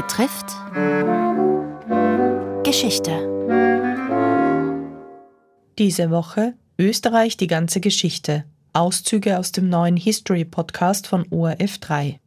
betrifft Geschichte. Diese Woche Österreich die ganze Geschichte. Auszüge aus dem neuen History Podcast von ORF 3.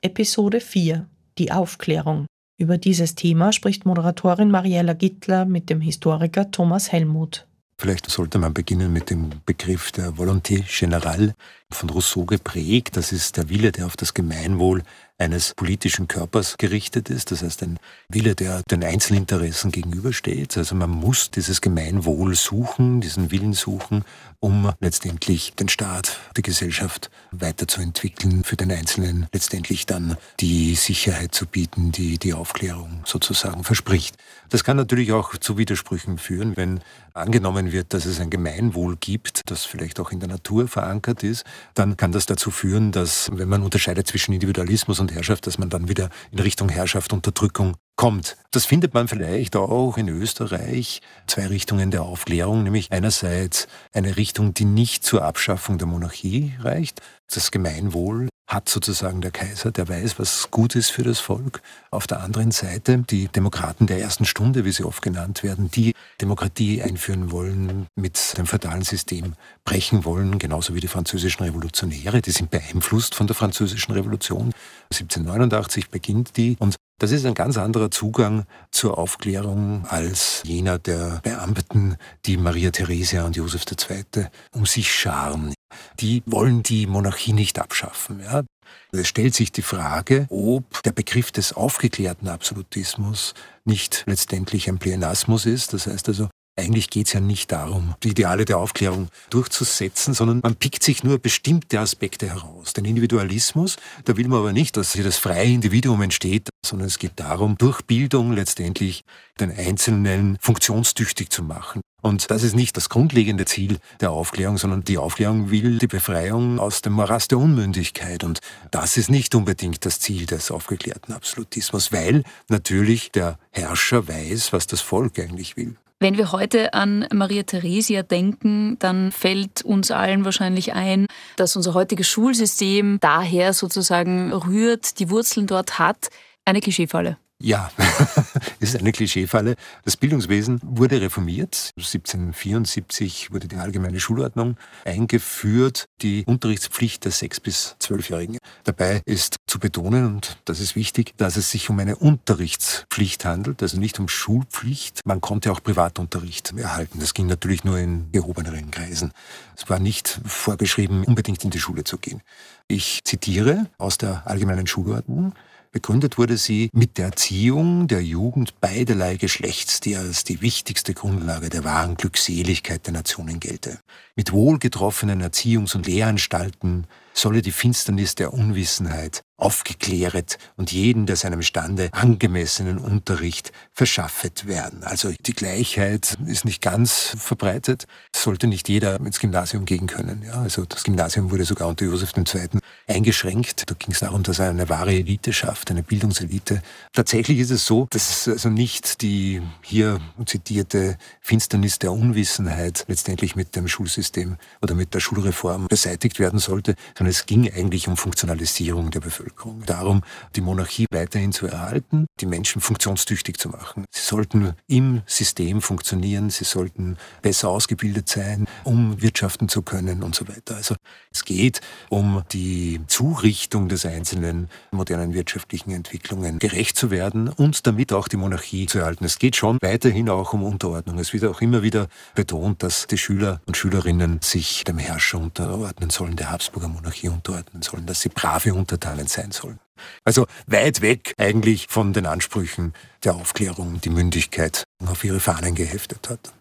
Episode 4 Die Aufklärung. Über dieses Thema spricht Moderatorin Mariella Gittler mit dem Historiker Thomas Helmuth. Vielleicht sollte man beginnen mit dem Begriff der Volonté générale, von Rousseau geprägt. Das ist der Wille, der auf das Gemeinwohl eines politischen Körpers gerichtet ist. Das heißt, ein Wille, der den Einzelinteressen gegenübersteht. Also man muss dieses Gemeinwohl suchen, diesen Willen suchen, um letztendlich den Staat, die Gesellschaft weiterzuentwickeln, für den Einzelnen letztendlich dann die Sicherheit zu bieten, die die Aufklärung sozusagen verspricht. Das kann natürlich auch zu Widersprüchen führen, wenn angenommen wird, dass es ein Gemeinwohl gibt, das vielleicht auch in der Natur verankert ist, dann kann das dazu führen, dass, wenn man unterscheidet zwischen Individualismus und Herrschaft, dass man dann wieder in Richtung Herrschaft, Unterdrückung kommt. Das findet man vielleicht auch in Österreich. Zwei Richtungen der Aufklärung, nämlich einerseits eine Richtung, die nicht zur Abschaffung der Monarchie reicht, das Gemeinwohl hat sozusagen der Kaiser, der weiß, was gut ist für das Volk. Auf der anderen Seite die Demokraten der ersten Stunde, wie sie oft genannt werden, die Demokratie einführen wollen, mit dem feudalen System brechen wollen, genauso wie die französischen Revolutionäre. Die sind beeinflusst von der französischen Revolution. 1789 beginnt die und das ist ein ganz anderer Zugang zur Aufklärung als jener der Beamten, die Maria Theresia und Josef II. um sich scharen. Die wollen die Monarchie nicht abschaffen. Ja. Es stellt sich die Frage, ob der Begriff des aufgeklärten Absolutismus nicht letztendlich ein Pleonasmus ist. Das heißt also, eigentlich geht es ja nicht darum, die Ideale der Aufklärung durchzusetzen, sondern man pickt sich nur bestimmte Aspekte heraus. Den Individualismus, da will man aber nicht, dass hier das freie Individuum entsteht, sondern es geht darum, durch Bildung letztendlich den Einzelnen funktionstüchtig zu machen. Und das ist nicht das grundlegende Ziel der Aufklärung, sondern die Aufklärung will die Befreiung aus dem Morast der Unmündigkeit. Und das ist nicht unbedingt das Ziel des aufgeklärten Absolutismus, weil natürlich der Herrscher weiß, was das Volk eigentlich will. Wenn wir heute an Maria Theresia denken, dann fällt uns allen wahrscheinlich ein, dass unser heutiges Schulsystem daher sozusagen rührt, die Wurzeln dort hat. Eine Klischeefalle. Ja, ist eine Klischeefalle. Das Bildungswesen wurde reformiert. 1774 wurde die allgemeine Schulordnung eingeführt, die Unterrichtspflicht der sechs bis zwölfjährigen. Dabei ist zu betonen, und das ist wichtig, dass es sich um eine Unterrichtspflicht handelt, also nicht um Schulpflicht. Man konnte auch Privatunterricht erhalten. Das ging natürlich nur in gehobeneren Kreisen. Es war nicht vorgeschrieben, unbedingt in die Schule zu gehen. Ich zitiere aus der allgemeinen Schulordnung. Begründet wurde sie mit der Erziehung der Jugend beiderlei Geschlechts, die als die wichtigste Grundlage der wahren Glückseligkeit der Nationen gelte. Mit wohlgetroffenen Erziehungs- und Lehranstalten solle die Finsternis der Unwissenheit aufgekläret und jeden der seinem Stande angemessenen Unterricht verschaffet werden. Also die Gleichheit ist nicht ganz verbreitet. Es sollte nicht jeder ins Gymnasium gehen können. Ja, also das Gymnasium wurde sogar unter Josef II. eingeschränkt. Da ging es darum, dass er eine wahre Elite schafft, eine Bildungselite. Tatsächlich ist es so, dass also nicht die hier zitierte Finsternis der Unwissenheit letztendlich mit dem Schulsystem oder mit der Schulreform beseitigt werden sollte, sondern es ging eigentlich um Funktionalisierung der Bevölkerung. Darum, die Monarchie weiterhin zu erhalten, die Menschen funktionstüchtig zu machen. Sie sollten im System funktionieren, sie sollten besser ausgebildet sein, um wirtschaften zu können und so weiter. Also es geht um die Zurichtung des einzelnen modernen wirtschaftlichen Entwicklungen gerecht zu werden und damit auch die Monarchie zu erhalten. Es geht schon weiterhin auch um Unterordnung. Es wird auch immer wieder betont, dass die Schüler und Schülerinnen sich dem Herrscher unterordnen sollen, der Habsburger Monarchie unterordnen sollen, dass sie brave Untertanen sein sein sollen. Also weit weg eigentlich von den Ansprüchen der Aufklärung, die Mündigkeit auf ihre Fahnen geheftet hat.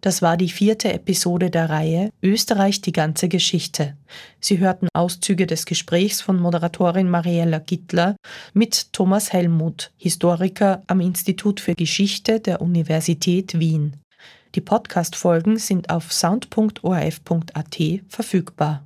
Das war die vierte Episode der Reihe Österreich die ganze Geschichte. Sie hörten Auszüge des Gesprächs von Moderatorin Mariella Gittler mit Thomas Helmuth, Historiker am Institut für Geschichte der Universität Wien. Die Podcast-Folgen sind auf sound.orf.at verfügbar.